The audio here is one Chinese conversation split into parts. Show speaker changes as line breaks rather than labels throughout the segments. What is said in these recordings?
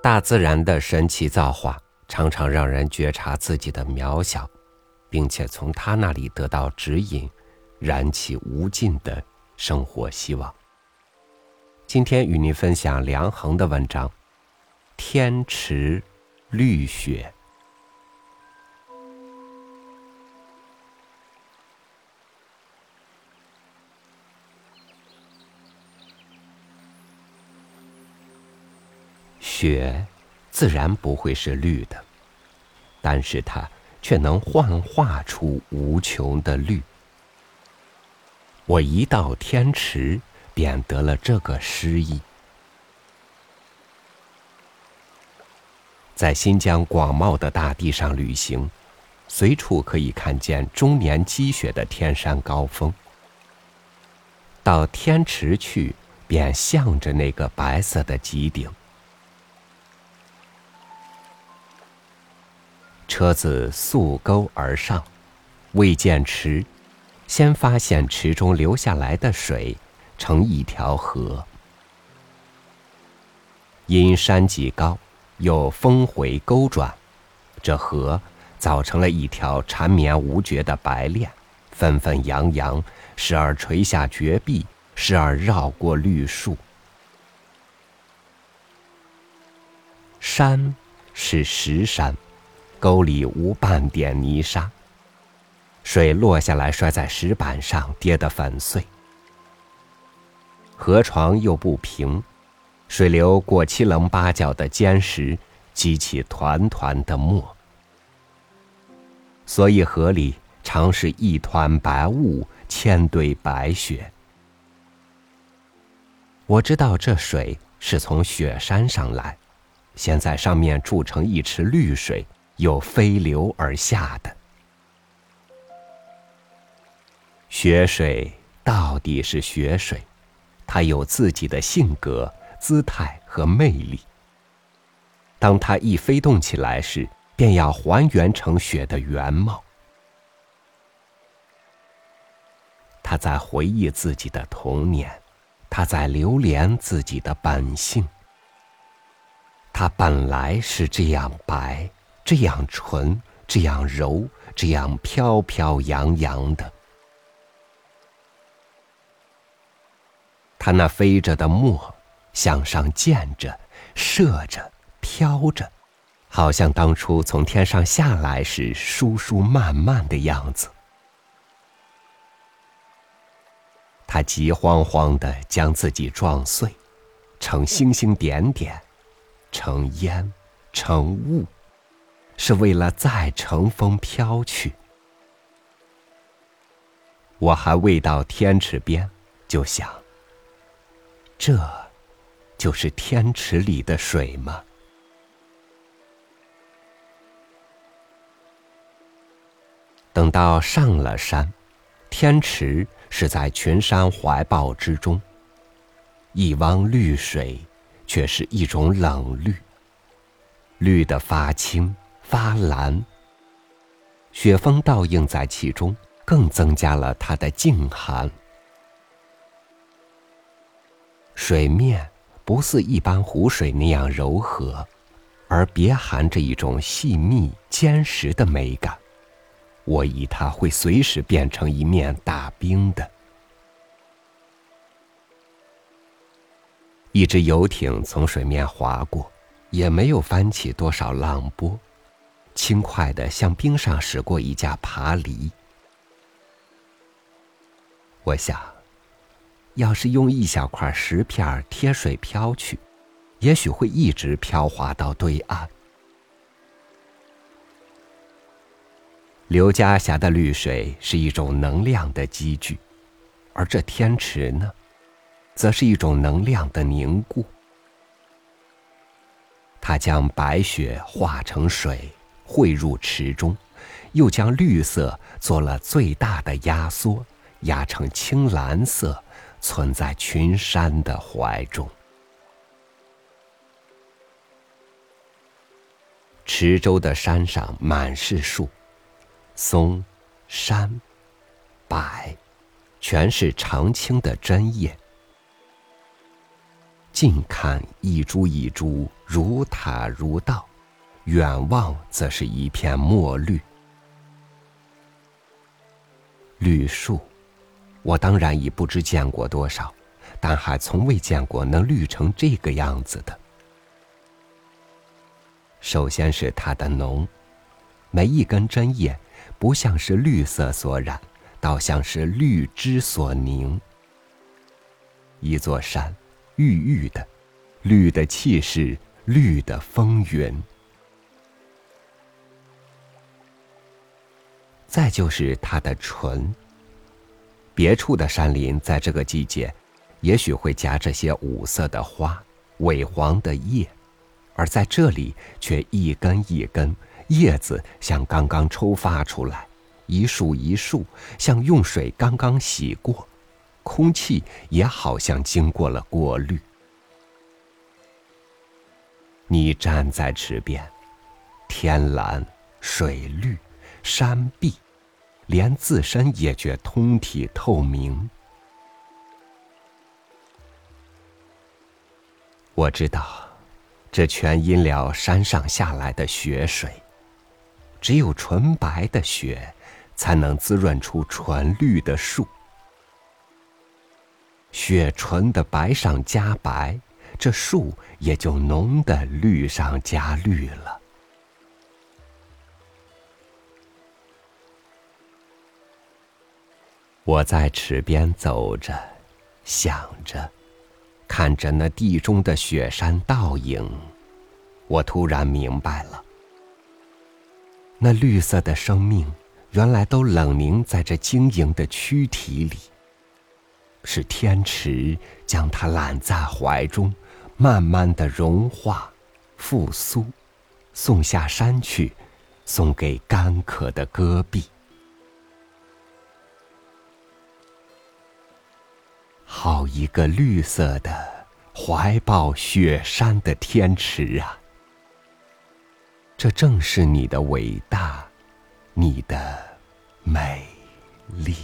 大自然的神奇造化，常常让人觉察自己的渺小，并且从他那里得到指引，燃起无尽的生活希望。今天与您分享梁衡的文章《天池绿雪》。雪自然不会是绿的，但是它却能幻化出无穷的绿。我一到天池，便得了这个诗意。在新疆广袤的大地上旅行，随处可以看见终年积雪的天山高峰。到天池去，便向着那个白色的极顶。车子溯沟而上，未见池，先发现池中流下来的水成一条河。因山脊高，又峰回沟转，这河造成了一条缠绵无绝的白链，纷纷扬扬，时而垂下绝壁，时而绕过绿树。山是石山。沟里无半点泥沙，水落下来摔在石板上，跌得粉碎。河床又不平，水流过七棱八角的尖石，激起团团的沫，所以河里常是一团白雾，千堆白雪。我知道这水是从雪山上来，先在上面筑成一池绿水。又飞流而下的雪水，到底是雪水，它有自己的性格、姿态和魅力。当它一飞动起来时，便要还原成雪的原貌。他在回忆自己的童年，他在留恋自己的本性。他本来是这样白。这样纯，这样柔，这样飘飘扬扬的。它那飞着的墨，向上溅着，射着，飘着，好像当初从天上下来时疏疏慢慢的样子。他急慌慌的将自己撞碎，成星星点点，成烟，成雾。是为了再乘风飘去。我还未到天池边，就想：这，就是天池里的水吗？等到上了山，天池是在群山怀抱之中。一汪绿水，却是一种冷绿，绿的发青。发蓝，雪峰倒映在其中，更增加了它的静寒。水面不似一般湖水那样柔和，而别含着一种细密坚实的美感。我以它会随时变成一面大冰的。一只游艇从水面划过，也没有翻起多少浪波。轻快的向冰上驶过一架爬犁。我想，要是用一小块石片贴水漂去，也许会一直漂滑到对岸。刘家峡的绿水是一种能量的积聚，而这天池呢，则是一种能量的凝固。它将白雪化成水。汇入池中，又将绿色做了最大的压缩，压成青蓝色，存在群山的怀中。池州的山上满是树，松、杉、柏，全是常青的针叶。近看一株一株如塔如道，远望则是一片墨绿。绿树，我当然已不知见过多少，但还从未见过能绿成这个样子的。首先是它的浓，每一根针叶不像是绿色所染，倒像是绿汁所凝。一座山。郁郁的，绿的气势，绿的风云。再就是它的纯。别处的山林在这个季节，也许会夹着些五色的花，萎黄的叶，而在这里却一根一根叶子像刚刚抽发出来，一束一束像用水刚刚洗过。空气也好像经过了过滤。你站在池边，天蓝、水绿、山壁，连自身也觉通体透明。我知道，这全因了山上下来的雪水。只有纯白的雪，才能滋润出纯绿的树。雪纯的白上加白，这树也就浓的绿上加绿了。我在池边走着，想着，看着那地中的雪山倒影，我突然明白了，那绿色的生命，原来都冷凝在这晶莹的躯体里。是天池将它揽在怀中，慢慢的融化、复苏，送下山去，送给干渴的戈壁。好一个绿色的怀抱雪山的天池啊！这正是你的伟大，你的美丽。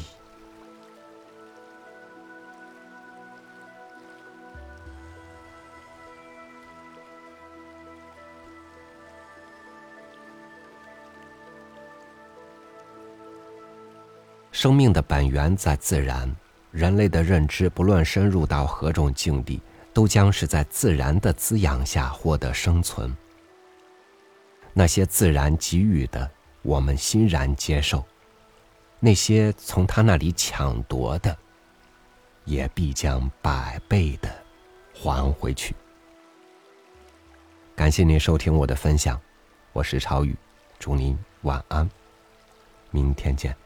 生命的本源在自然，人类的认知不论深入到何种境地，都将是在自然的滋养下获得生存。那些自然给予的，我们欣然接受；那些从他那里抢夺的，也必将百倍的还回去。感谢您收听我的分享，我是超宇，祝您晚安，明天见。